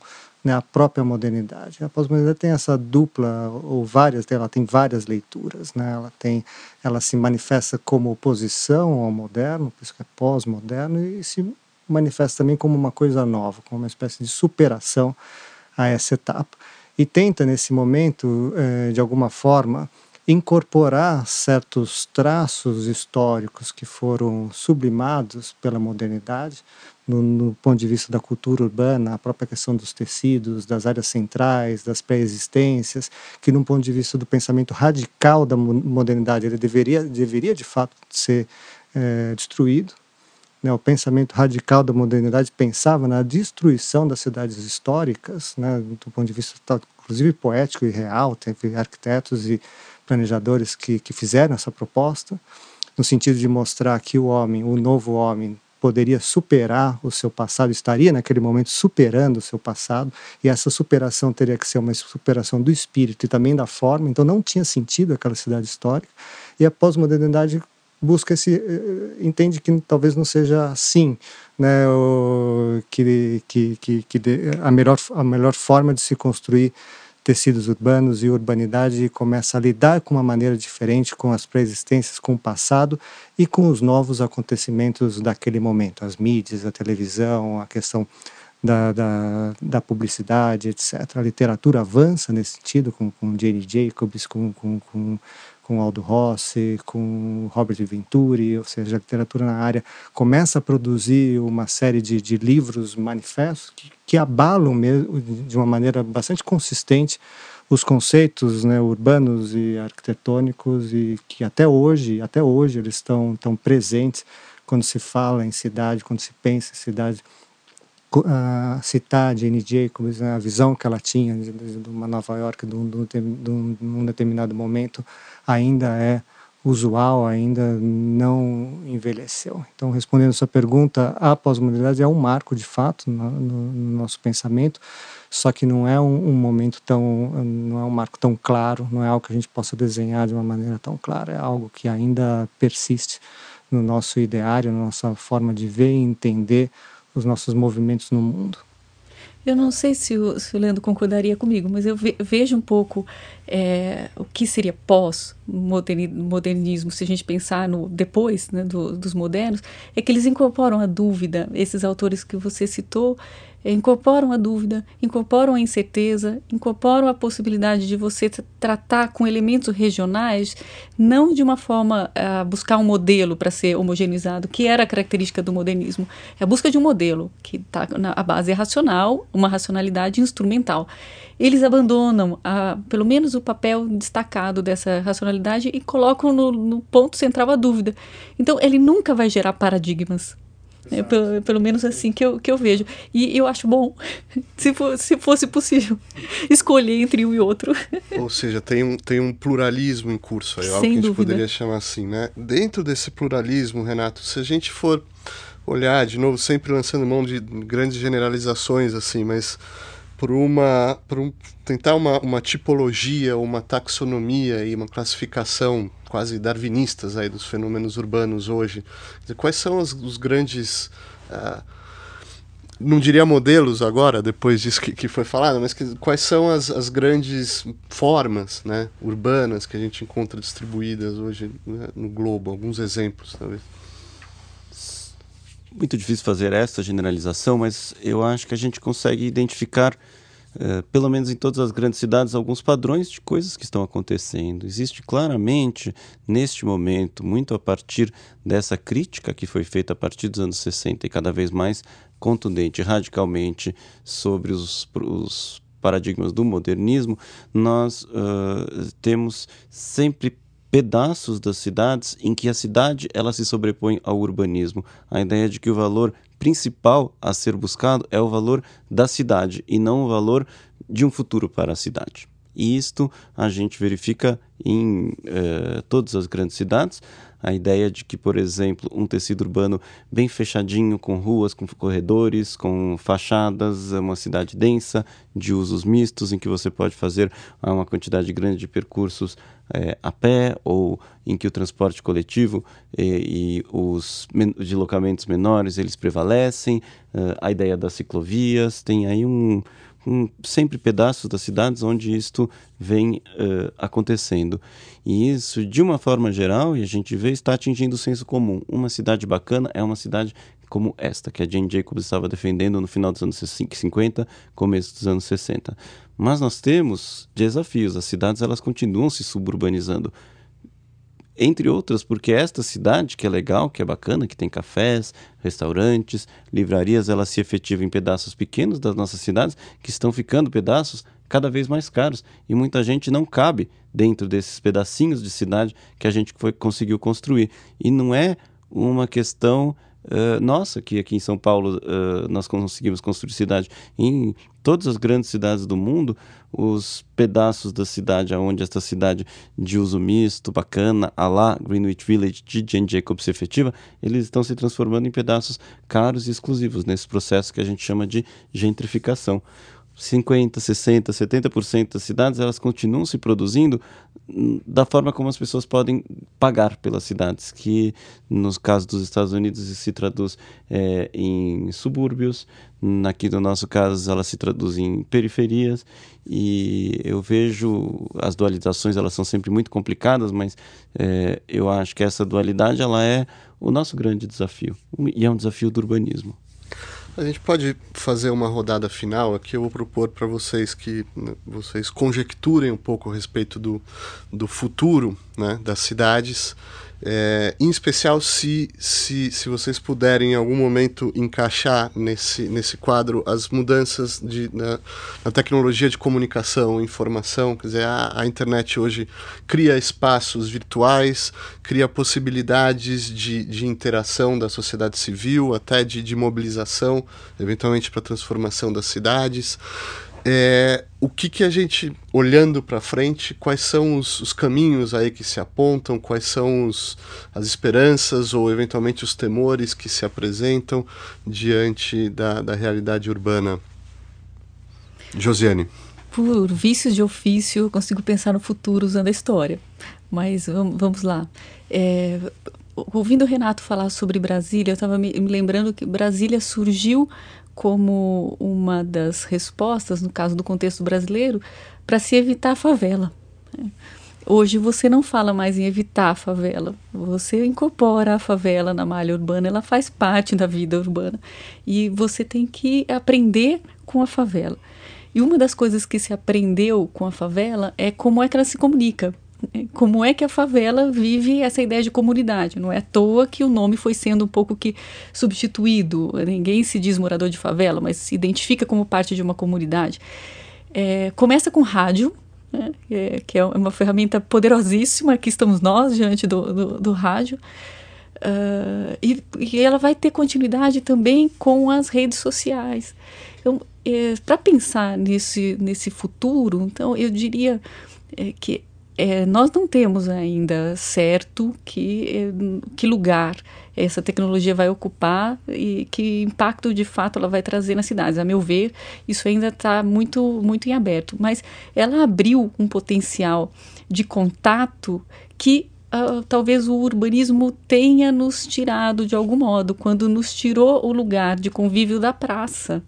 né, a própria modernidade. A pós-modernidade tem essa dupla ou várias, ela tem várias leituras, né? Ela tem, ela se manifesta como oposição ao moderno, por isso que é pós-moderno e se manifesta também como uma coisa nova, como uma espécie de superação a essa etapa. e tenta, nesse momento, eh, de alguma forma, incorporar certos traços históricos que foram sublimados pela modernidade, no, no, ponto de vista da cultura urbana, a própria questão dos tecidos, das áreas centrais, das pré-existências, que, num ponto de vista do pensamento radical da modernidade, ele deveria, deveria de fato ser é, destruído. Né? O pensamento radical da modernidade pensava na destruição das cidades históricas, né? do ponto de vista, inclusive, poético e real. Teve arquitetos e planejadores que, que fizeram essa proposta, no sentido de mostrar que o homem, o novo homem, poderia superar o seu passado, estaria naquele momento superando o seu passado, e essa superação teria que ser uma superação do espírito e também da forma, então não tinha sentido aquela cidade histórica. E a pós-modernidade busca esse eh, entende que talvez não seja assim né o, que, que, que, que a melhor a melhor forma de se construir tecidos urbanos e urbanidade começa a lidar com uma maneira diferente com as pré-existências, com o passado e com os novos acontecimentos daquele momento, as mídias, a televisão, a questão da, da, da publicidade, etc. A literatura avança nesse sentido, com, com Jane Jacobs, com, com, com com Aldo Rossi, com Robert Venturi, ou seja, a literatura na área começa a produzir uma série de, de livros, manifestos, que, que abalam mesmo, de uma maneira bastante consistente os conceitos né, urbanos e arquitetônicos e que até hoje, até hoje eles estão tão presentes quando se fala em cidade, quando se pensa em cidade. Uh, citar Jane Jacobs, a visão que ela tinha de uma Nova York de um, de um, de um determinado momento, ainda é usual, ainda não envelheceu. Então, respondendo a sua pergunta, a pós-modernidade é um marco de fato no, no, no, nosso pensamento, só que não é um, um, momento tão, não é um marco tão claro, não é algo que a gente possa desenhar de uma maneira tão clara, é algo que ainda persiste no nosso ideário, na nossa forma de ver e entender os nossos movimentos no mundo. Eu não sei se o, se o Leandro concordaria comigo, mas eu ve, vejo um pouco é, o que seria pós-modernismo, se a gente pensar no depois né, do, dos modernos, é que eles incorporam a dúvida. Esses autores que você citou incorporam a dúvida, incorporam a incerteza, incorporam a possibilidade de você tratar com elementos regionais, não de uma forma a buscar um modelo para ser homogeneizado, que era a característica do modernismo. É a busca de um modelo que está na base é racional, uma racionalidade instrumental. Eles abandonam, a, pelo menos, o papel destacado dessa racionalidade e colocam no, no ponto central a dúvida. Então, ele nunca vai gerar paradigmas é, pelo, pelo, menos assim que eu, que eu vejo. E eu acho bom, se, for, se fosse possível, escolher entre um e outro. Ou seja, tem um, tem um pluralismo em curso, é algo que a gente dúvida. poderia chamar assim, né? Dentro desse pluralismo, Renato, se a gente for olhar, de novo, sempre lançando mão de grandes generalizações, assim, mas por uma por um, tentar uma, uma tipologia, uma taxonomia e uma classificação quase darwinistas aí dos fenômenos urbanos hoje. Quais são os, os grandes uh, não diria modelos agora, depois disso que, que foi falado, mas que, quais são as, as grandes formas né, urbanas que a gente encontra distribuídas hoje né, no globo? Alguns exemplos, talvez. Muito difícil fazer essa generalização, mas eu acho que a gente consegue identificar Uh, pelo menos em todas as grandes cidades, alguns padrões de coisas que estão acontecendo. Existe claramente, neste momento, muito a partir dessa crítica que foi feita a partir dos anos 60 e cada vez mais contundente, radicalmente, sobre os, os paradigmas do modernismo, nós uh, temos sempre pedaços das cidades em que a cidade ela se sobrepõe ao urbanismo. A ideia de que o valor principal a ser buscado é o valor da cidade e não o valor de um futuro para a cidade. E isto a gente verifica em eh, todas as grandes cidades. A ideia de que, por exemplo, um tecido urbano bem fechadinho, com ruas, com corredores, com fachadas, é uma cidade densa, de usos mistos, em que você pode fazer uma quantidade grande de percursos é, a pé ou em que o transporte coletivo e, e os deslocamentos menores eles prevalecem, uh, a ideia das ciclovias, tem aí um, sempre pedaços das cidades onde isto vem uh, acontecendo. E isso, de uma forma geral, e a gente vê, está atingindo o senso comum. Uma cidade bacana é uma cidade como esta, que a Jane Jacobs estava defendendo no final dos anos 50, começo dos anos 60. Mas nós temos desafios, as cidades elas continuam se suburbanizando. Entre outras, porque esta cidade, que é legal, que é bacana, que tem cafés, restaurantes, livrarias, ela se efetiva em pedaços pequenos das nossas cidades, que estão ficando pedaços cada vez mais caros. E muita gente não cabe dentro desses pedacinhos de cidade que a gente foi, conseguiu construir. E não é uma questão Uh, nossa, que aqui em São Paulo uh, nós conseguimos construir cidade. Em todas as grandes cidades do mundo, os pedaços da cidade, onde esta cidade de uso misto, bacana, a lá Greenwich Village de Jane Jacobs efetiva, eles estão se transformando em pedaços caros e exclusivos, nesse processo que a gente chama de gentrificação. 50, 60, 70% das cidades elas continuam se produzindo da forma como as pessoas podem pagar pelas cidades, que nos casos dos Estados Unidos se traduz é, em subúrbios, aqui no nosso caso ela se traduz em periferias e eu vejo as dualizações elas são sempre muito complicadas, mas é, eu acho que essa dualidade ela é o nosso grande desafio e é um desafio do urbanismo. A gente pode fazer uma rodada final aqui. Eu vou propor para vocês que né, vocês conjecturem um pouco a respeito do, do futuro né, das cidades é, em especial se, se, se vocês puderem em algum momento encaixar nesse, nesse quadro as mudanças de, na, na tecnologia de comunicação, informação, quer dizer, a, a, internet hoje cria espaços virtuais, cria possibilidades de, de interação da sociedade civil, até de, de mobilização, eventualmente para a transformação das cidades é, o que, que a gente, olhando para frente, quais são os, os, caminhos aí que se apontam, quais são os, as esperanças ou eventualmente os temores que se apresentam diante da, da realidade urbana? Josiane. Por vícios de ofício, eu consigo pensar no futuro usando a história. Mas vamos lá. É, ouvindo o Renato falar sobre Brasília, eu estava me, lembrando que Brasília surgiu como uma das respostas, no caso do contexto brasileiro, para se evitar a favela. Hoje você não fala mais em evitar a favela, você incorpora a favela na malha urbana, ela faz parte da vida urbana e você tem que aprender com a favela. E uma das coisas que se aprendeu com a favela é como é que ela se comunica como é que a favela vive essa ideia de comunidade. Não é à toa que o nome foi sendo um pouco que substituído. Ninguém se diz morador de favela, mas se identifica como parte de uma comunidade. É, começa com rádio, né, é, que é uma ferramenta poderosíssima. Aqui estamos nós diante do, do, do rádio. Uh, e, e, ela vai ter continuidade também com as redes sociais. Então, é, para pensar nesse, nesse futuro, então eu diria é, que é, nós não temos ainda certo que, é, que lugar essa tecnologia vai ocupar e que impacto de fato ela vai trazer nas cidades. A meu ver, isso ainda está muito, muito em aberto, mas ela abriu um potencial de contato que uh, talvez o urbanismo tenha nos tirado de algum modo, quando nos tirou o lugar de convívio da praça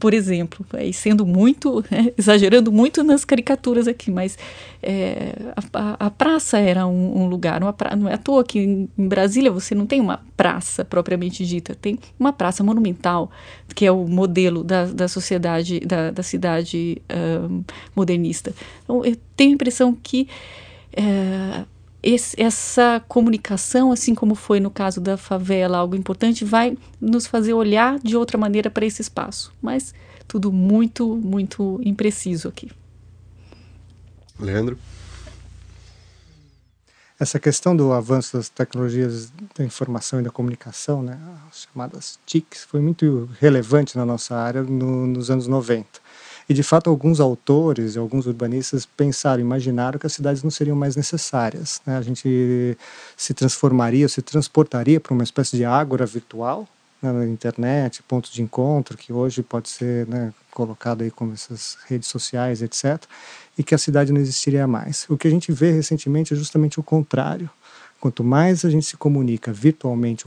por exemplo, e sendo muito, né, exagerando muito nas caricaturas aqui, mas é, a, a, praça era um, um lugar, pra, não é à toa que em, em, Brasília você não tem uma praça propriamente dita, tem uma praça monumental, que é o modelo da, da sociedade, da, da cidade modernista. Então, eu tenho a impressão que é, esse, essa comunicação, assim como foi no caso da favela, algo importante, vai nos fazer olhar de outra maneira para esse espaço. Mas tudo muito, muito impreciso aqui. Leandro? Essa questão do avanço das tecnologias da informação e da comunicação, né, as chamadas TICs, foi muito relevante na nossa área no, nos anos 90 e, de fato, alguns autores, alguns urbanistas pensaram, imaginaram que as cidades não seriam mais necessárias. Né? A gente se transformaria, se transportaria para uma espécie de ágora virtual, né, na internet, ponto de encontro, que hoje pode ser né, colocado aí como essas redes sociais, etc., e que a cidade não existiria mais. O que a gente vê recentemente é justamente o contrário. Quanto mais a gente se comunica virtualmente,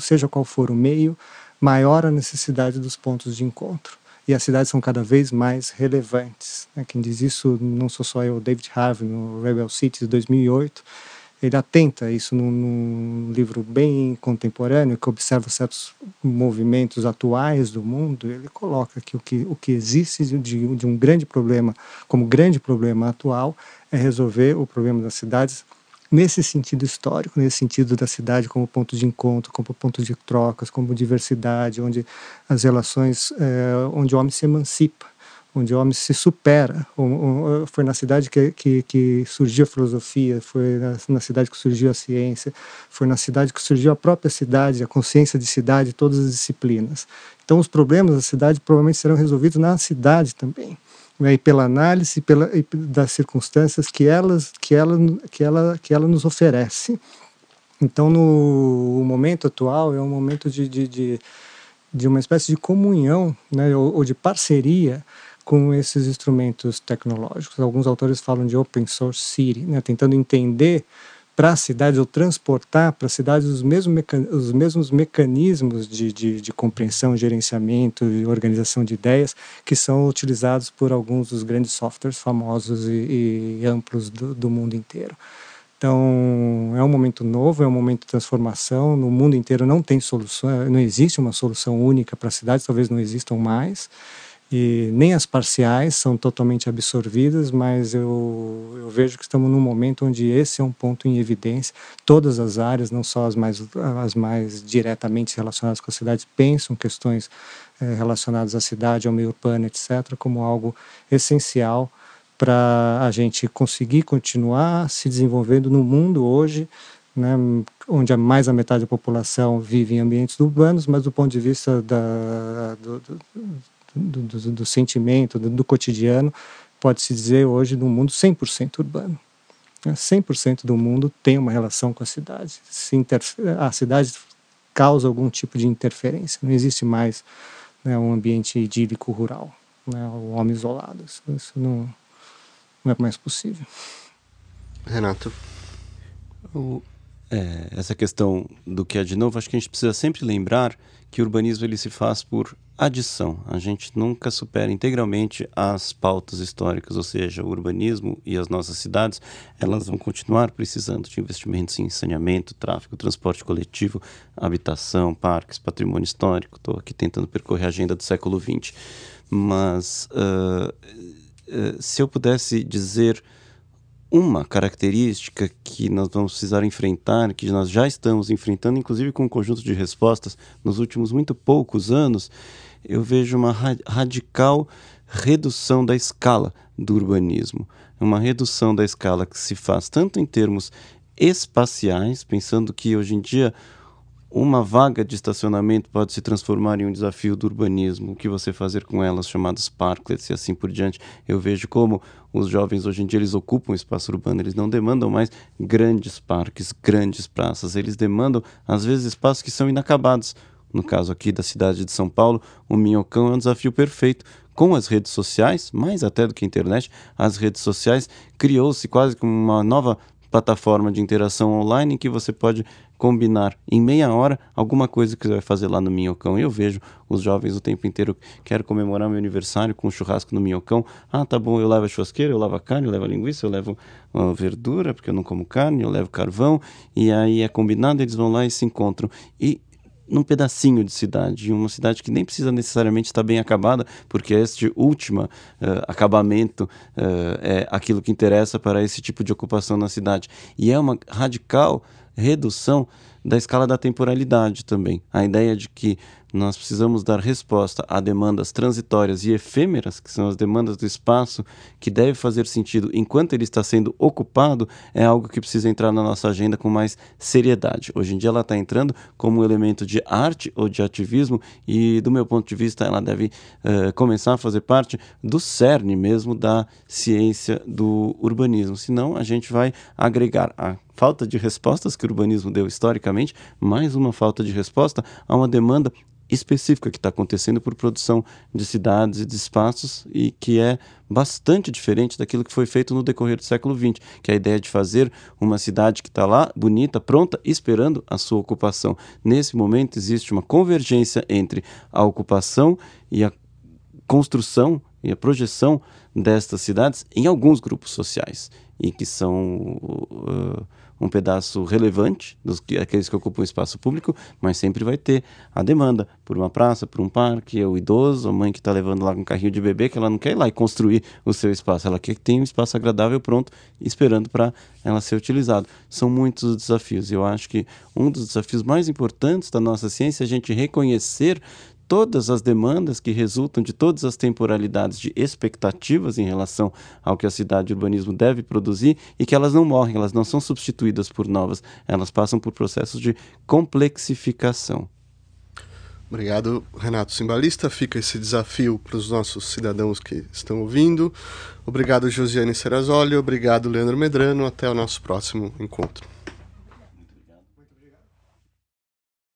seja qual for o meio, maior a necessidade dos pontos de encontro e as cidades são cada vez mais relevantes. Né? Quem diz isso não sou só eu, David Harvey, no Rebel Cities 2008, ele atenta isso num, num, livro bem contemporâneo que observa certos movimentos atuais do mundo. Ele coloca que o que, o que existe de, de um grande problema, como grande problema atual, é resolver o problema das cidades nesse sentido histórico, nesse sentido da cidade como ponto de encontro, como ponto de trocas, como diversidade, onde as relações, é, onde o homem se emancipa onde o homem se supera. Foi na cidade que, que, que surgiu a filosofia, foi na, na, cidade que surgiu a ciência, foi na cidade que surgiu a própria cidade, a consciência de cidade, todas as disciplinas. Então, os problemas da cidade provavelmente serão resolvidos na cidade também. E pela análise pela, das circunstâncias que, elas, que, ela, que, ela, que ela nos oferece. Então, no momento atual, é um momento de, de, de, de uma espécie de comunhão né, ou, ou de parceria com esses instrumentos tecnológicos. Alguns autores falam de open source city, né, tentando entender para cidades ou transportar para cidades os mesmos, os mesmos mecanismos de, de, de, compreensão, gerenciamento e organização de ideias que são utilizados por alguns dos grandes softwares famosos e, e amplos do, do mundo inteiro. Então, é um momento novo, é um momento de transformação. No mundo inteiro não tem solução, não existe uma solução única para cidades, talvez não existam mais e nem as parciais são totalmente absorvidas, mas eu, eu vejo que estamos num momento onde esse é um ponto em evidência. Todas as áreas, não só as mais, as mais diretamente relacionadas com a cidade, pensam questões é, relacionadas à cidade, ao meio urbano, etc., como algo essencial para a gente conseguir continuar se desenvolvendo no mundo hoje, né, onde mais a metade da população vive em ambientes urbanos, mas do ponto de vista da, do, do, do, do sentimento, do, do cotidiano, pode-se dizer hoje no mundo 100% urbano. 100% né? do mundo tem uma relação com a cidade. a cidade causa algum tipo de interferência. Não existe mais né, um ambiente idílico rural, né, o homem isolado. Isso, isso não, não, é mais possível. Renato. O, é, essa questão do que é de novo, acho que a gente precisa sempre lembrar que o urbanismo ele se faz por adição. A gente nunca supera integralmente as pautas históricas, ou seja, o urbanismo e as nossas cidades, elas vão continuar precisando de investimentos em saneamento, tráfego, transporte coletivo, habitação, parques, patrimônio histórico. Estou aqui tentando percorrer a agenda do século XX. Mas uh, uh, se eu pudesse dizer uma característica que nós vamos precisar enfrentar, que nós já estamos enfrentando, inclusive com um conjunto de respostas nos últimos muito poucos anos, eu vejo uma radical redução da escala do urbanismo. Uma redução da escala que se faz tanto em termos espaciais, pensando que hoje em dia uma vaga de estacionamento pode se transformar em um desafio do urbanismo, o que você fazer com elas, chamadas parklets e assim por diante. Eu vejo como os jovens hoje em dia eles ocupam o espaço urbano, eles não demandam mais grandes parques, grandes praças, eles demandam às vezes espaços que são inacabados. No caso aqui da cidade de São Paulo, o Minhocão é um desafio perfeito. Com as redes sociais, mais até do que a internet, as redes sociais criou-se quase como uma nova plataforma de interação online em que você pode combinar em meia hora alguma coisa que você vai fazer lá no Minhocão. Eu vejo os jovens o tempo inteiro, quero comemorar meu aniversário com um churrasco no Minhocão. Ah, tá bom, eu levo a churrasqueira, eu levo a carne, eu levo a linguiça, eu levo a verdura, porque eu não como carne, eu levo carvão, e aí é combinado, eles vão lá e se encontram. E num pedacinho de cidade, uma cidade que nem precisa necessariamente estar bem acabada, porque este último uh, acabamento uh, é aquilo que interessa para esse tipo de ocupação na cidade. E é uma radical redução da escala da temporalidade também. A ideia de que nós precisamos dar resposta a demandas transitórias e efêmeras, que são as demandas do espaço, que deve fazer sentido enquanto ele está sendo ocupado, é algo que precisa entrar na nossa agenda com mais seriedade. Hoje em dia ela está entrando como um elemento de arte ou de ativismo, e do meu ponto de vista ela deve uh, começar a fazer parte do cerne mesmo da ciência do urbanismo. Senão a gente vai agregar a falta de respostas que o urbanismo deu historicamente, mais uma falta de resposta a uma demanda específica que está acontecendo por produção de cidades e de espaços e que é bastante diferente daquilo que foi feito no decorrer do século XX, que é a ideia de fazer uma cidade que está lá, bonita, pronta, esperando a sua ocupação. Nesse momento existe uma convergência entre a ocupação e a construção e a projeção destas cidades em alguns grupos sociais e que são uh, um pedaço relevante dos que, aqueles que ocupam o espaço público, mas sempre vai ter a demanda por uma praça, por um parque, o idoso, a mãe que está levando lá um carrinho de bebê, que ela não quer ir lá e construir o seu espaço, ela quer que tenha um espaço agradável pronto, esperando para ela ser utilizado. São muitos os desafios. Eu acho que um dos desafios mais importantes da nossa ciência é a gente reconhecer todas as demandas que resultam de todas as temporalidades de expectativas em relação ao que a cidade e o urbanismo deve produzir e que elas não morrem, elas não são substituídas por novas, elas passam por processos de complexificação. Obrigado, Renato Simbalista. Fica esse desafio para os nossos cidadãos que estão ouvindo. Obrigado, Josiane Serrazoli. Obrigado, Leandro Medrano. Até o nosso próximo encontro.